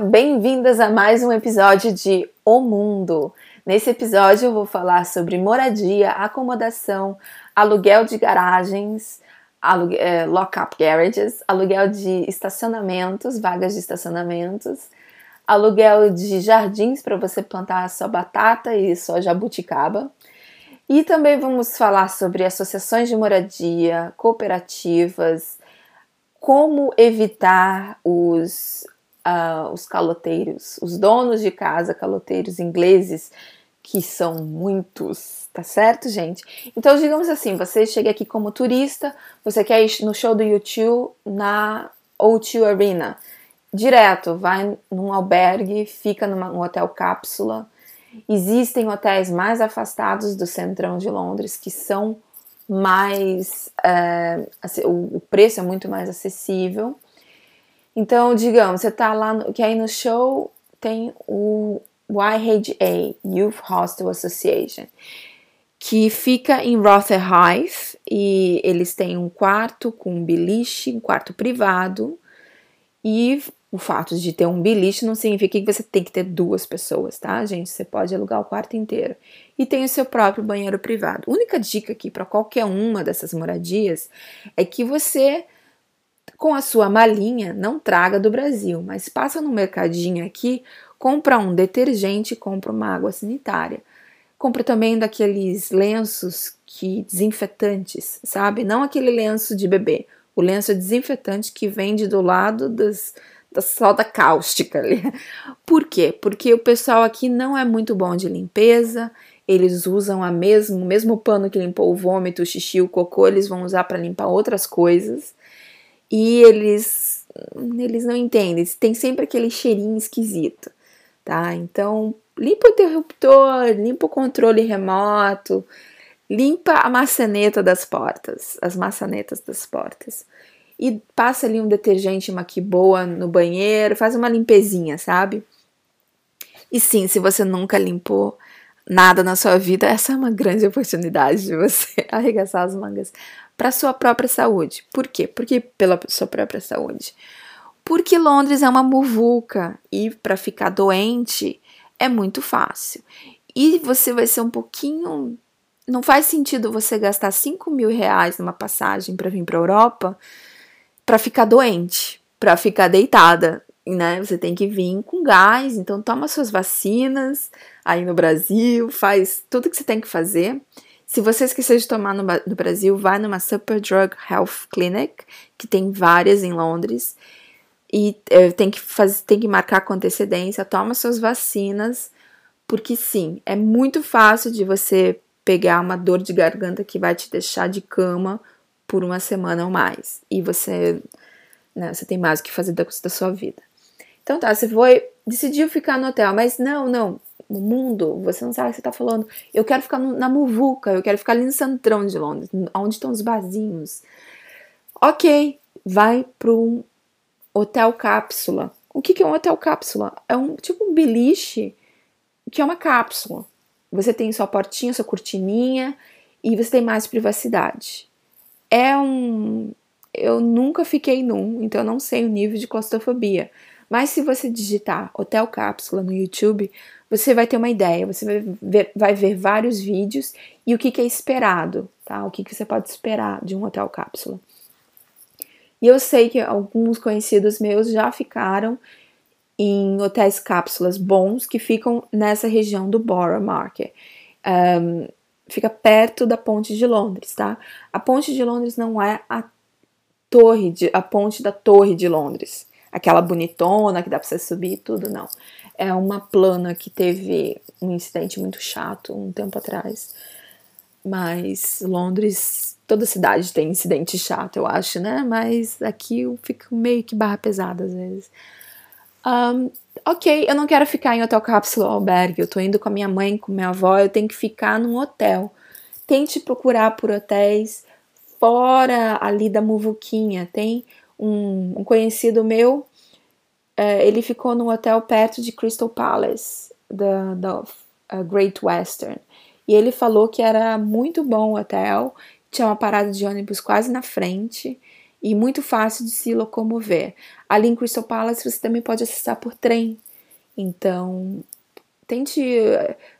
Bem-vindas a mais um episódio de O Mundo. Nesse episódio eu vou falar sobre moradia, acomodação, aluguel de garagens, alugue é, lock-up garages, aluguel de estacionamentos, vagas de estacionamentos, aluguel de jardins para você plantar sua batata e sua jabuticaba. E também vamos falar sobre associações de moradia, cooperativas, como evitar os, uh, os caloteiros, os donos de casa caloteiros ingleses, que são muitos, tá certo, gente? Então, digamos assim, você chega aqui como turista, você quer ir no show do YouTube na O2 Arena. Direto, vai num albergue, fica num hotel cápsula. Existem hotéis mais afastados do centrão de Londres que são mais. É, o preço é muito mais acessível. Então, digamos, você tá lá, no, que aí no show tem o YHA, Youth Hostel Association, que fica em Rotherhithe e eles têm um quarto com um beliche, um quarto privado e o fato de ter um beliche não significa que você tem que ter duas pessoas, tá, gente? Você pode alugar o quarto inteiro. E tem o seu próprio banheiro privado. Única dica aqui para qualquer uma dessas moradias é que você, com a sua malinha, não traga do Brasil, mas passa no mercadinho aqui, compra um detergente, compra uma água sanitária. Compra também daqueles lenços que desinfetantes, sabe? Não aquele lenço de bebê, o lenço desinfetante que vende do lado das da soda cáustica ali. Por quê? Porque o pessoal aqui não é muito bom de limpeza, eles usam a mesmo, o mesmo pano que limpou o vômito, o xixi, o cocô, eles vão usar para limpar outras coisas. E eles eles não entendem, tem sempre aquele cheirinho esquisito, tá? Então, limpa o interruptor, limpa o controle remoto, limpa a maçaneta das portas, as maçanetas das portas e passa ali um detergente uma que boa no banheiro, faz uma limpezinha, sabe? E sim, se você nunca limpou nada na sua vida, essa é uma grande oportunidade de você arregaçar as mangas para sua própria saúde. Por quê? Porque pela sua própria saúde. Porque Londres é uma muvuca e para ficar doente é muito fácil. E você vai ser um pouquinho. Não faz sentido você gastar 5 mil reais numa passagem para vir para Europa para ficar doente, para ficar deitada, né? Você tem que vir com gás, então toma suas vacinas aí no Brasil, faz tudo que você tem que fazer. Se você esqueceu de tomar no, no Brasil, vai numa Super Drug Health Clinic, que tem várias em Londres, e é, tem, que fazer, tem que marcar com antecedência, toma suas vacinas, porque sim, é muito fácil de você pegar uma dor de garganta que vai te deixar de cama por uma semana ou mais. E você, né, você tem mais o que fazer da, da sua vida. Então tá, você foi, decidiu ficar no hotel, mas não, não, no mundo, você não sabe o que você tá falando. Eu quero ficar na Muvuca, eu quero ficar ali no centrão de Londres, onde estão os barzinhos. Ok, vai para um hotel cápsula. O que, que é um hotel cápsula? É um tipo um beliche que é uma cápsula. Você tem sua portinha, sua cortininha e você tem mais privacidade é um. Eu nunca fiquei num, então eu não sei o nível de claustrofobia. Mas se você digitar Hotel Cápsula no YouTube, você vai ter uma ideia, você vai ver, vai ver vários vídeos e o que, que é esperado, tá? O que, que você pode esperar de um hotel cápsula. E eu sei que alguns conhecidos meus já ficaram em hotéis cápsulas bons que ficam nessa região do Borough Market. Um, fica perto da ponte de Londres, tá? A ponte de Londres não é a torre de, a ponte da torre de Londres, aquela bonitona que dá para você subir e tudo, não. É uma plana que teve um incidente muito chato um tempo atrás. Mas Londres, toda cidade tem incidente chato, eu acho, né? Mas aqui eu fico meio que barra pesada às vezes. Um, ok, eu não quero ficar em hotel cápsula ou albergue, eu tô indo com a minha mãe, com minha avó, eu tenho que ficar num hotel. Tente procurar por hotéis fora ali da Muvuquinha. Tem um, um conhecido meu, é, ele ficou num hotel perto de Crystal Palace, da, Great Western. E ele falou que era muito bom o hotel, tinha uma parada de ônibus quase na frente e muito fácil de se locomover. Ali em Crystal Palace você também pode acessar por trem. Então, tente,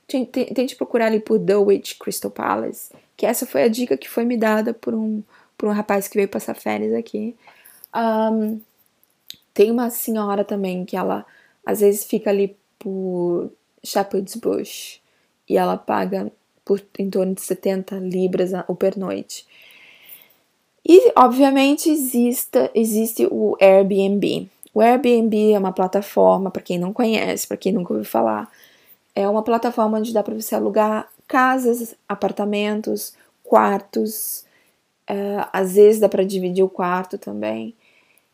tente, tente procurar ali por Dulwich Crystal Palace, que essa foi a dica que foi me dada por um, por um rapaz que veio passar férias aqui. Um, tem uma senhora também que ela às vezes fica ali por Shepherd's Bush e ela paga por em torno de 70 libras o pernoite. E, obviamente, existe, existe o Airbnb. O Airbnb é uma plataforma, para quem não conhece, para quem nunca ouviu falar, é uma plataforma onde dá para você alugar casas, apartamentos, quartos, é, às vezes dá para dividir o quarto também.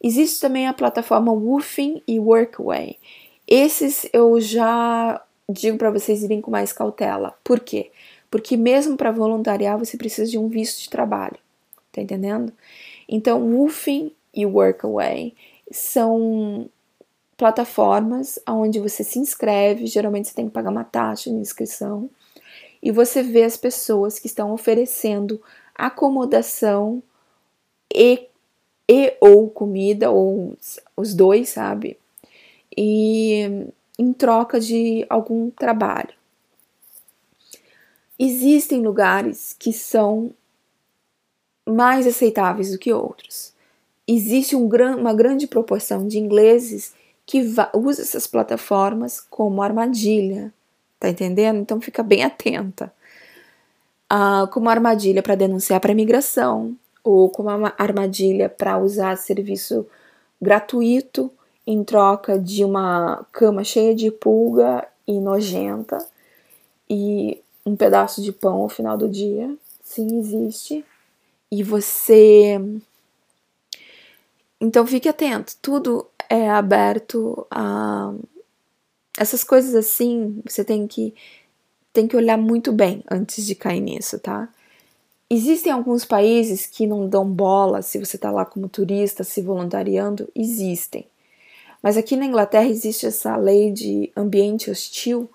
Existe também a plataforma Woofing e Workaway. Esses eu já digo para vocês irem com mais cautela. Por quê? Porque mesmo para voluntariar você precisa de um visto de trabalho. Tá entendendo? Então, Woofing e Workaway são plataformas onde você se inscreve, geralmente você tem que pagar uma taxa de inscrição, e você vê as pessoas que estão oferecendo acomodação e, e ou comida, ou os dois, sabe? E em troca de algum trabalho. Existem lugares que são mais aceitáveis do que outros. Existe um gran, uma grande proporção de ingleses que usa essas plataformas como armadilha, tá entendendo? Então fica bem atenta. Ah, como armadilha para denunciar para imigração, ou como uma armadilha para usar serviço gratuito em troca de uma cama cheia de pulga e nojenta e um pedaço de pão ao final do dia. Sim, existe e você. Então fique atento, tudo é aberto a essas coisas assim, você tem que tem que olhar muito bem antes de cair nisso, tá? Existem alguns países que não dão bola se você está lá como turista, se voluntariando, existem. Mas aqui na Inglaterra existe essa lei de ambiente hostil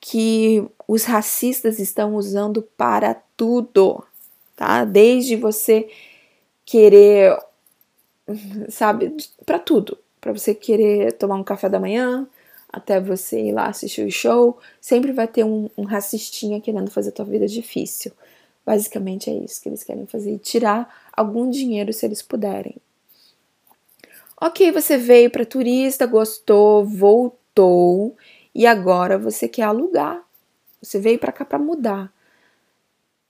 que os racistas estão usando para tudo tá? Desde você querer, sabe, para tudo, para você querer tomar um café da manhã, até você ir lá assistir o show, sempre vai ter um, um racistinha querendo fazer a tua vida difícil. Basicamente é isso que eles querem fazer, e tirar algum dinheiro se eles puderem. Ok, você veio para turista, gostou, voltou e agora você quer alugar. Você veio para cá para mudar.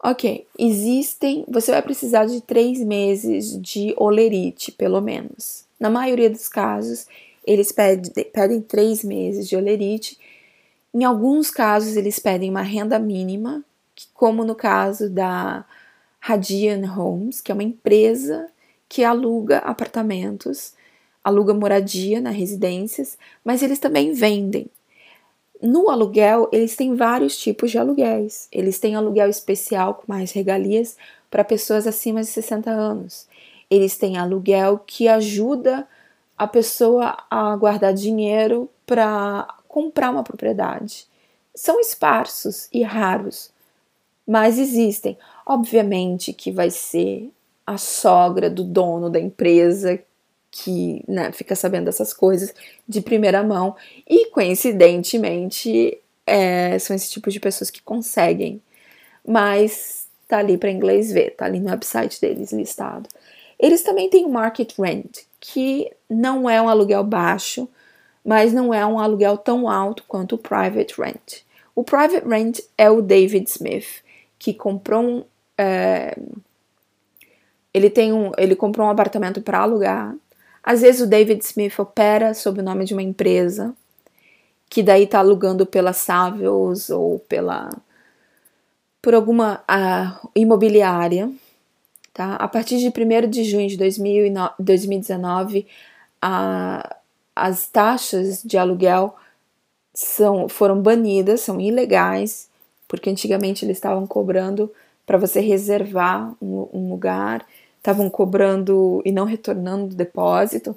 Ok, existem. Você vai precisar de três meses de olerite, pelo menos. Na maioria dos casos, eles pedem, pedem três meses de olerite. Em alguns casos, eles pedem uma renda mínima, como no caso da Radian Homes, que é uma empresa que aluga apartamentos, aluga moradia nas residências, mas eles também vendem. No aluguel, eles têm vários tipos de aluguéis. Eles têm aluguel especial com mais regalias para pessoas acima de 60 anos. Eles têm aluguel que ajuda a pessoa a guardar dinheiro para comprar uma propriedade. São esparsos e raros, mas existem. Obviamente que vai ser a sogra do dono da empresa que né, fica sabendo dessas coisas de primeira mão e coincidentemente é, são esse tipo de pessoas que conseguem, mas tá ali para inglês ver, tá ali no website deles listado. Eles também têm o market rent, que não é um aluguel baixo, mas não é um aluguel tão alto quanto o private rent. O private rent é o David Smith, que comprou um, é, ele tem um, ele comprou um apartamento para alugar às vezes o David Smith opera sob o nome de uma empresa, que daí está alugando pela Savills ou pela por alguma uh, imobiliária. Tá? A partir de 1 de junho de 2019, uh, as taxas de aluguel são, foram banidas, são ilegais, porque antigamente eles estavam cobrando para você reservar um, um lugar estavam cobrando e não retornando o depósito,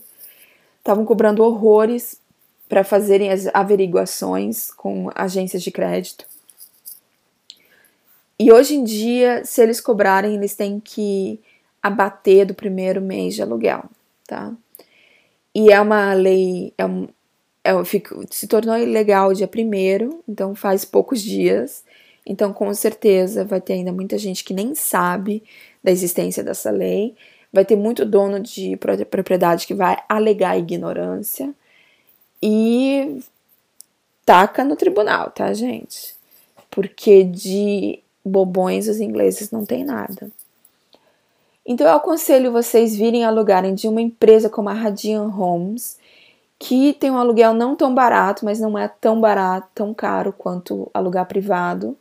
estavam cobrando horrores para fazerem as averiguações com agências de crédito. E hoje em dia, se eles cobrarem, eles têm que abater do primeiro mês de aluguel, tá? E é uma lei, é um, é, se tornou ilegal dia primeiro, então faz poucos dias. Então, com certeza, vai ter ainda muita gente que nem sabe da existência dessa lei. Vai ter muito dono de propriedade que vai alegar ignorância e taca no tribunal, tá, gente? Porque de bobões os ingleses não têm nada. Então eu aconselho vocês virem alugarem de uma empresa como a Radian Homes, que tem um aluguel não tão barato, mas não é tão barato, tão caro quanto alugar privado.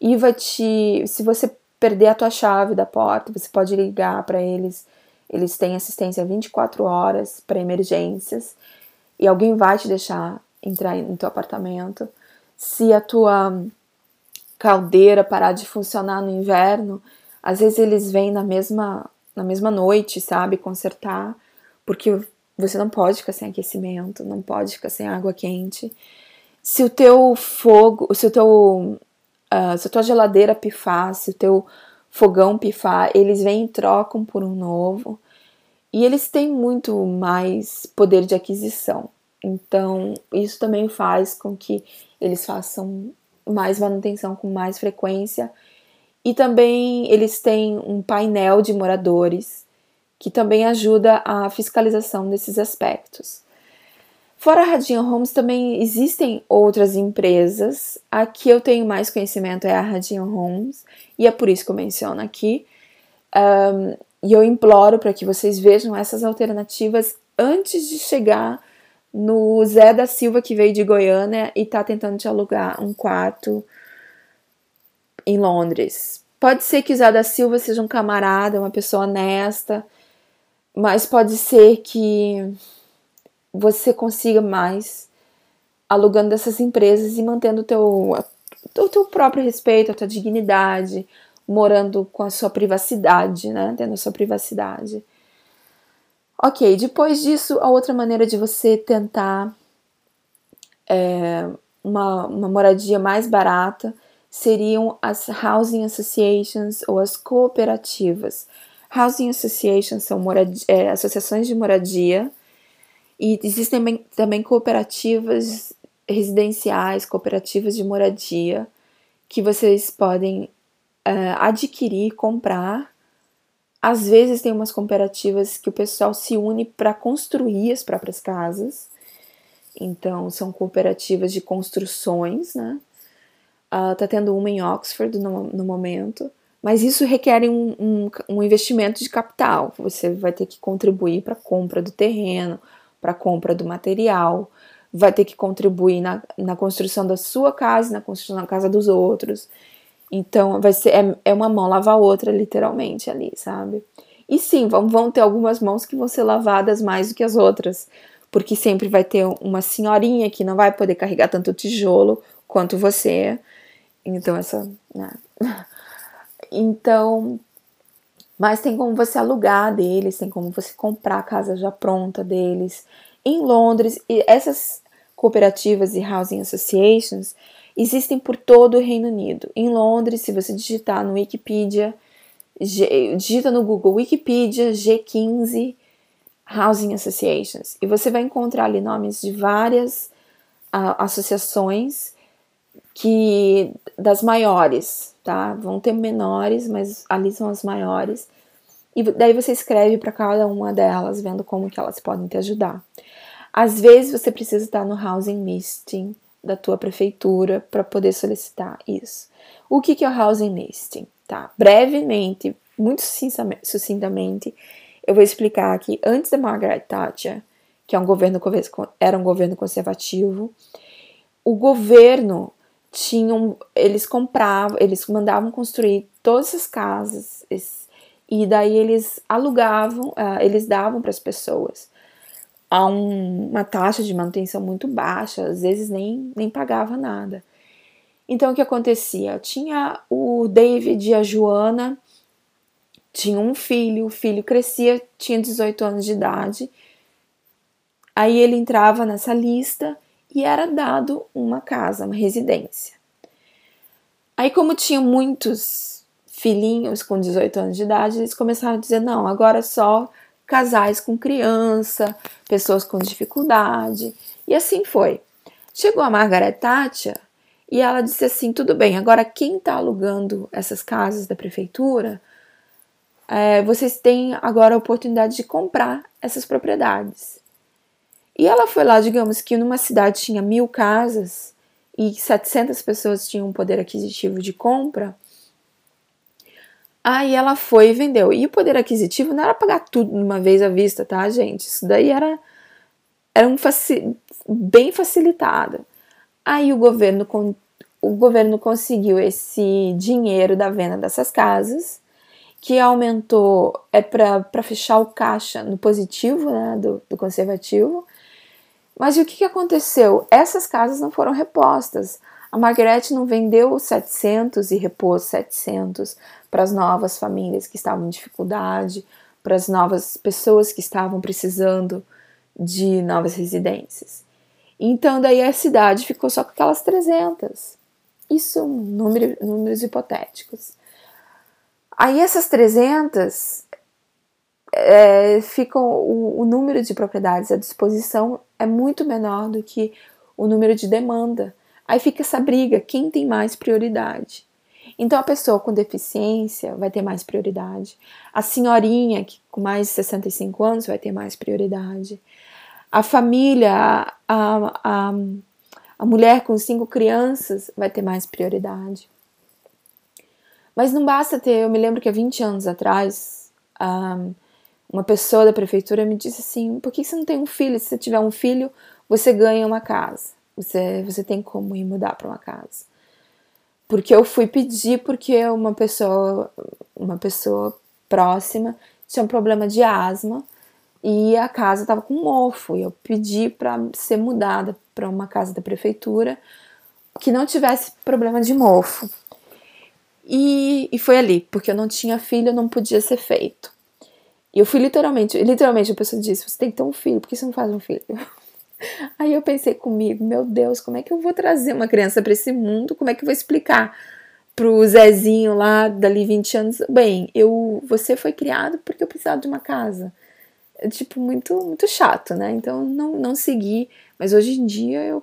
E vai te, se você perder a tua chave da porta, você pode ligar para eles. Eles têm assistência 24 horas para emergências e alguém vai te deixar entrar no teu apartamento. Se a tua caldeira parar de funcionar no inverno, às vezes eles vêm na mesma na mesma noite, sabe, consertar, porque você não pode ficar sem aquecimento, não pode ficar sem água quente. Se o teu fogo, se o teu uh, se a tua geladeira pifar, se o teu fogão pifar, eles vêm e trocam por um novo. E eles têm muito mais poder de aquisição. Então, isso também faz com que eles façam mais manutenção com mais frequência. E também eles têm um painel de moradores que também ajuda a fiscalização desses aspectos. Fora a Radinho Homes, também existem outras empresas. A que eu tenho mais conhecimento é a Radinho Homes, e é por isso que eu menciono aqui. Um, e eu imploro para que vocês vejam essas alternativas antes de chegar no Zé da Silva que veio de Goiânia e está tentando te alugar um quarto em Londres. Pode ser que o Zé da Silva seja um camarada, uma pessoa honesta, mas pode ser que você consiga mais alugando dessas empresas e mantendo o teu, o teu próprio respeito, a tua dignidade, morando com a sua privacidade, né? Tendo a sua privacidade. Ok, depois disso, a outra maneira de você tentar é, uma, uma moradia mais barata seriam as housing associations ou as cooperativas. Housing associations são é, associações de moradia e existem também, também cooperativas residenciais, cooperativas de moradia que vocês podem é, adquirir, comprar às vezes tem umas cooperativas que o pessoal se une para construir as próprias casas. Então, são cooperativas de construções, né? Uh, tá tendo uma em Oxford no, no momento. Mas isso requer um, um, um, investimento de capital. Você vai ter que contribuir para a compra do terreno, para a compra do material, vai ter que contribuir na, na construção da sua casa, na construção da casa dos outros. Então, vai ser é, é uma mão lavar a outra, literalmente, ali, sabe? E sim, vão, vão ter algumas mãos que vão ser lavadas mais do que as outras, porque sempre vai ter uma senhorinha que não vai poder carregar tanto tijolo quanto você. Então, essa. Né? Então. Mas tem como você alugar deles, tem como você comprar a casa já pronta deles. Em Londres, e essas cooperativas e housing associations, existem por todo o Reino Unido. Em Londres, se você digitar no Wikipedia, G, digita no Google Wikipedia G15 Housing Associations e você vai encontrar ali nomes de várias uh, associações que das maiores, tá? Vão ter menores, mas ali são as maiores. E daí você escreve para cada uma delas, vendo como que elas podem te ajudar. Às vezes você precisa estar no housing listing da tua prefeitura para poder solicitar isso. O que, que é o housing listing? Tá? Brevemente, muito sucintamente, eu vou explicar aqui. Antes da Margaret Thatcher, que é um governo, era um governo conservativo, o governo tinham, eles compravam, eles mandavam construir todas as casas e daí eles alugavam, uh, eles davam para as pessoas a um, uma taxa de manutenção muito baixa, às vezes nem, nem pagava nada. Então o que acontecia? Tinha o David e a Joana, tinha um filho, o filho crescia, tinha 18 anos de idade. Aí ele entrava nessa lista e era dado uma casa, uma residência. Aí, como tinha muitos filhinhos com 18 anos de idade, eles começaram a dizer: não, agora só casais com criança, pessoas com dificuldade. E assim foi. Chegou a Margaret Thatcher e ela disse assim: tudo bem, agora quem está alugando essas casas da prefeitura, é, vocês têm agora a oportunidade de comprar essas propriedades. E ela foi lá, digamos que numa cidade tinha mil casas e 700 pessoas tinham um poder aquisitivo de compra. Aí ela foi e vendeu. E o poder aquisitivo não era pagar tudo de uma vez à vista, tá, gente? Isso daí era, era um faci bem facilitado. Aí o governo, o governo conseguiu esse dinheiro da venda dessas casas, que aumentou é para fechar o caixa no positivo né, do, do conservativo. Mas o que, aconteceu? Essas casas não foram repostas. A Margaret não vendeu 700 e repôs 700 para as novas famílias que estavam em dificuldade, para as novas pessoas que estavam precisando de novas residências. Então, daí a cidade ficou só com aquelas 300. Isso, número, números hipotéticos. Aí essas 300 é, ficam o, o, número de propriedades à disposição é muito menor do que o número de demanda. Aí fica essa briga, quem tem mais prioridade? Então a pessoa com deficiência vai ter mais prioridade. A senhorinha que, com mais de 65 anos vai ter mais prioridade. A família, a, a, a mulher com cinco crianças vai ter mais prioridade. Mas não basta ter, eu me lembro que há 20 anos atrás, um, uma pessoa da prefeitura me disse assim: por que você não tem um filho? Se você tiver um filho, você ganha uma casa. Você, você tem como ir mudar para uma casa porque eu fui pedir porque uma pessoa, uma pessoa próxima tinha um problema de asma e a casa estava com mofo e eu pedi para ser mudada para uma casa da prefeitura que não tivesse problema de mofo. E, e foi ali, porque eu não tinha filho, não podia ser feito. E eu fui literalmente, literalmente a pessoa disse: Você tem que ter um filho, por que você não faz um filho? Aí eu pensei comigo, meu Deus, como é que eu vou trazer uma criança para esse mundo? Como é que eu vou explicar pro Zezinho lá dali 20 anos? Bem, eu você foi criado porque eu precisava de uma casa. É tipo muito muito chato, né? Então não não segui, mas hoje em dia eu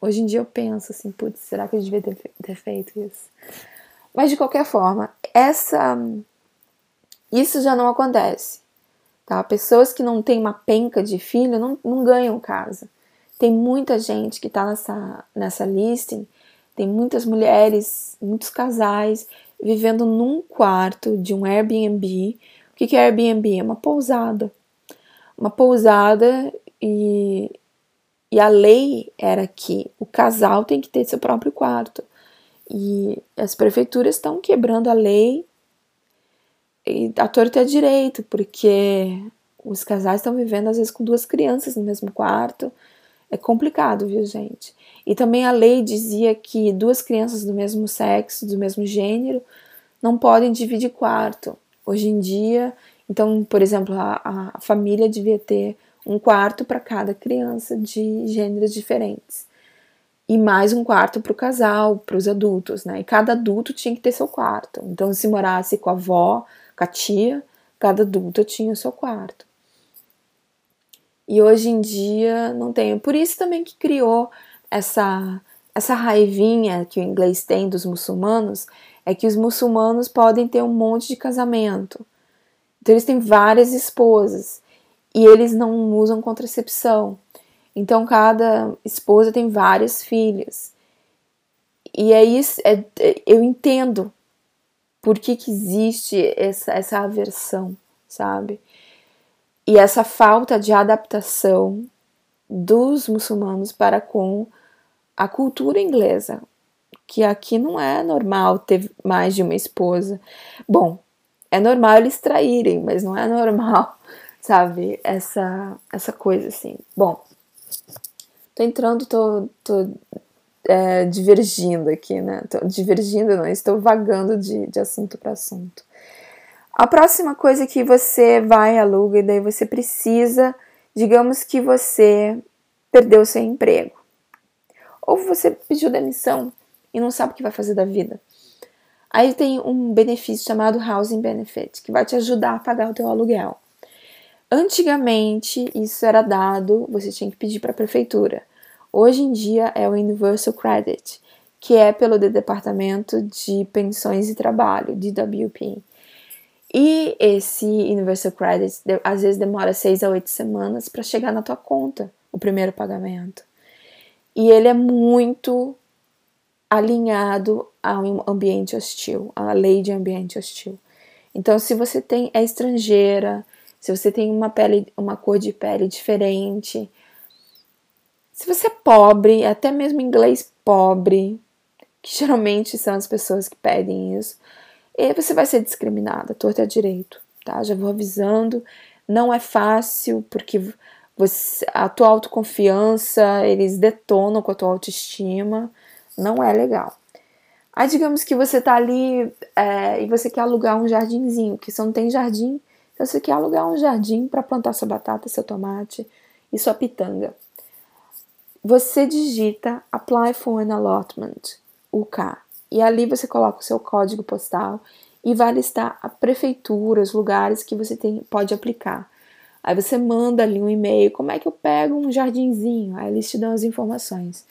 hoje em dia eu penso assim, putz, será que eu devia ter, ter feito isso? Mas de qualquer forma, essa isso já não acontece. Tá? Pessoas que não têm uma penca de filho não, não ganham casa. Tem muita gente que está nessa, nessa listing, tem muitas mulheres, muitos casais vivendo num quarto de um Airbnb. O que, que é Airbnb? É uma pousada. Uma pousada e, e a lei era que o casal tem que ter seu próprio quarto. E as prefeituras estão quebrando a lei e a torta é direito, porque os casais estão vivendo às vezes com duas crianças no mesmo quarto. É complicado, viu, gente? E também a lei dizia que duas crianças do mesmo sexo, do mesmo gênero, não podem dividir quarto. Hoje em dia, então, por exemplo, a, a família devia ter um quarto para cada criança de gêneros diferentes. E mais um quarto para o casal, para os adultos, né? E cada adulto tinha que ter seu quarto. Então, se morasse com a avó, tia, cada adulto tinha o seu quarto. E hoje em dia não tem. Por isso também que criou essa essa raivinha que o inglês tem dos muçulmanos é que os muçulmanos podem ter um monte de casamento. Então eles têm várias esposas e eles não usam contracepção. Então cada esposa tem várias filhas. E é isso, é, eu entendo por que, que existe essa, essa aversão, sabe? E essa falta de adaptação dos muçulmanos para com a cultura inglesa, que aqui não é normal ter mais de uma esposa. Bom, é normal eles traírem, mas não é normal, sabe? Essa essa coisa assim. Bom, tô entrando, tô, tô é, divergindo aqui, né? Tô divergindo, não, estou vagando de, de assunto para assunto. A próxima coisa que você vai aluga e daí você precisa, digamos que você perdeu seu emprego. Ou você pediu demissão e não sabe o que vai fazer da vida. Aí tem um benefício chamado Housing Benefit, que vai te ajudar a pagar o teu aluguel. Antigamente, isso era dado, você tinha que pedir para a prefeitura. Hoje em dia é o Universal Credit, que é pelo Departamento de Pensões e Trabalho, DWP. E esse Universal Credit às vezes demora seis a oito semanas para chegar na tua conta, o primeiro pagamento. E ele é muito alinhado ao ambiente hostil, à lei de ambiente hostil. Então, se você tem é estrangeira, se você tem uma pele, uma cor de pele diferente, se você é pobre, até mesmo inglês pobre, que geralmente são as pessoas que pedem isso, e você vai ser discriminada, torta direito, tá? Já vou avisando, não é fácil, porque você, a tua autoconfiança, eles detonam com a tua autoestima, não é legal. Aí digamos que você tá ali é, e você quer alugar um jardinzinho, que você não tem jardim, então você quer alugar um jardim para plantar sua batata, seu tomate e sua pitanga. Você digita Apply for an Allotment, UK, e ali você coloca o seu código postal e vai listar a prefeitura, os lugares que você tem, pode aplicar. Aí você manda ali um e-mail, como é que eu pego um jardinzinho? Aí eles te dão as informações.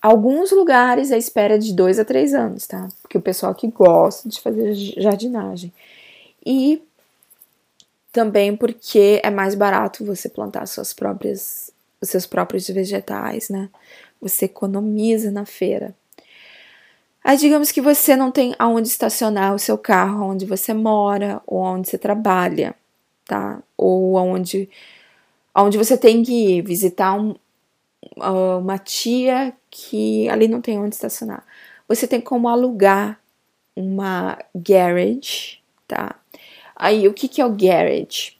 Alguns lugares a espera de dois a três anos, tá? Porque o pessoal que gosta de fazer jardinagem. E também porque é mais barato você plantar suas próprias, os seus próprios vegetais, né? Você economiza na feira. Aí digamos que você não tem aonde estacionar o seu carro onde você mora ou onde você trabalha, tá? Ou aonde, aonde você tem que ir visitar um, uma tia que ali não tem onde estacionar. Você tem como alugar uma garage, tá? Aí, o que, que é o garage?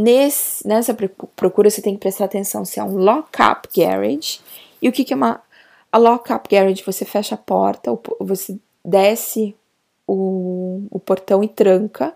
Nesse, nessa procura, você tem que prestar atenção se é um lock-up garage. E o que, que é uma a lock-up garage? Você fecha a porta, você desce o, o portão e tranca.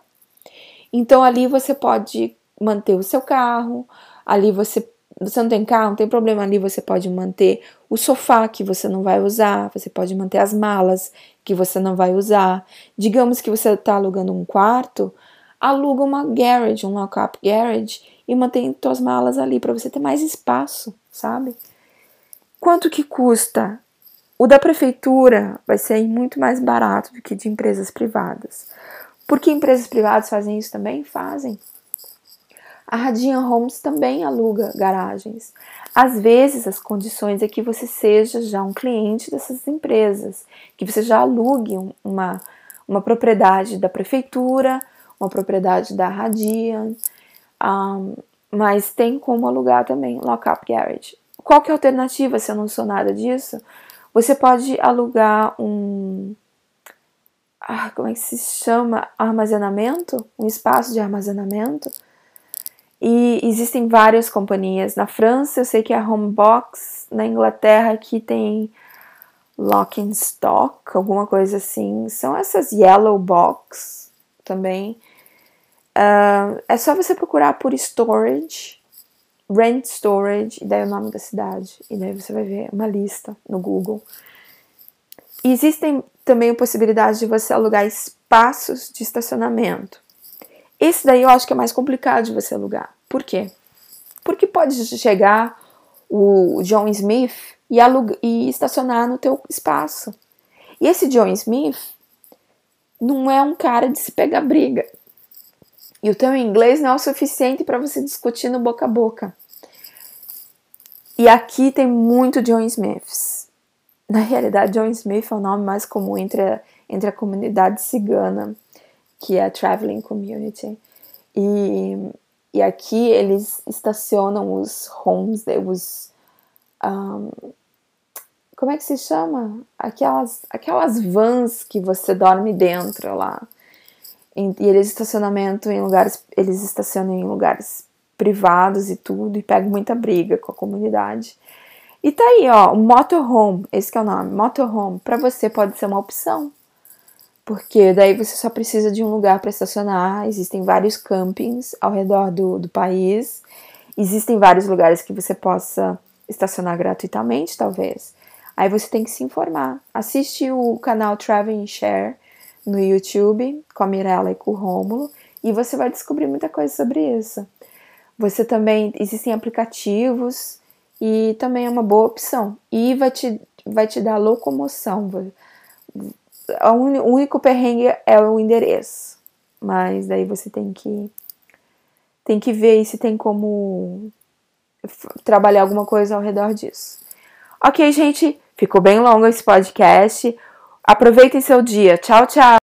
Então, ali você pode manter o seu carro, ali você você não tem carro, não tem problema ali, você pode manter o sofá que você não vai usar, você pode manter as malas que você não vai usar. Digamos que você está alugando um quarto, aluga uma garage, um lock-up garage e mantém suas malas ali para você ter mais espaço, sabe? Quanto que custa? O da prefeitura vai ser muito mais barato do que de empresas privadas. Por que empresas privadas fazem isso também? Fazem. A Radian Homes também aluga garagens. Às vezes, as condições é que você seja já um cliente dessas empresas, que você já alugue uma, uma propriedade da prefeitura uma propriedade da Radian, um, mas tem como alugar também Lockup Garage. Qual que é a alternativa se eu não sou nada disso? Você pode alugar um. Ah, como é que se chama? Armazenamento? Um espaço de armazenamento. E existem várias companhias. Na França, eu sei que é a Homebox. Na Inglaterra, aqui tem Lock in Stock, alguma coisa assim. São essas Yellow Box também. Uh, é só você procurar por storage, rent storage, e daí o nome da cidade. E daí você vai ver uma lista no Google. E existem também a possibilidade de você alugar espaços de estacionamento. Esse daí eu acho que é mais complicado de você alugar. Por quê? Porque pode chegar o John Smith e, alugar, e estacionar no teu espaço. E esse John Smith não é um cara de se pegar briga. E o teu inglês não é o suficiente para você discutir no boca a boca. E aqui tem muito John Smiths. Na realidade, John Smith é o nome mais comum entre a, entre a comunidade cigana, que é a Traveling Community. E, e aqui eles estacionam os homes, os. Um, como é que se chama? Aquelas, aquelas vans que você dorme dentro lá. E eles estacionamento em lugares, eles estacionam em lugares privados e tudo e pegam muita briga com a comunidade. E tá aí, ó, o motorhome, esse é o nome, motorhome, para você pode ser uma opção. Porque daí você só precisa de um lugar para estacionar, existem vários campings ao redor do, do país, existem vários lugares que você possa estacionar gratuitamente, talvez. Aí você tem que se informar. Assiste o canal Travel and Share, no YouTube com a Mirella e com o Rômulo e você vai descobrir muita coisa sobre isso. Você também existem aplicativos e também é uma boa opção e vai te vai te dar locomoção. O único perrengue é o endereço, mas daí você tem que tem que ver se tem como trabalhar alguma coisa ao redor disso. Ok, gente, ficou bem longo esse podcast. Aproveitem seu dia. Tchau, tchau.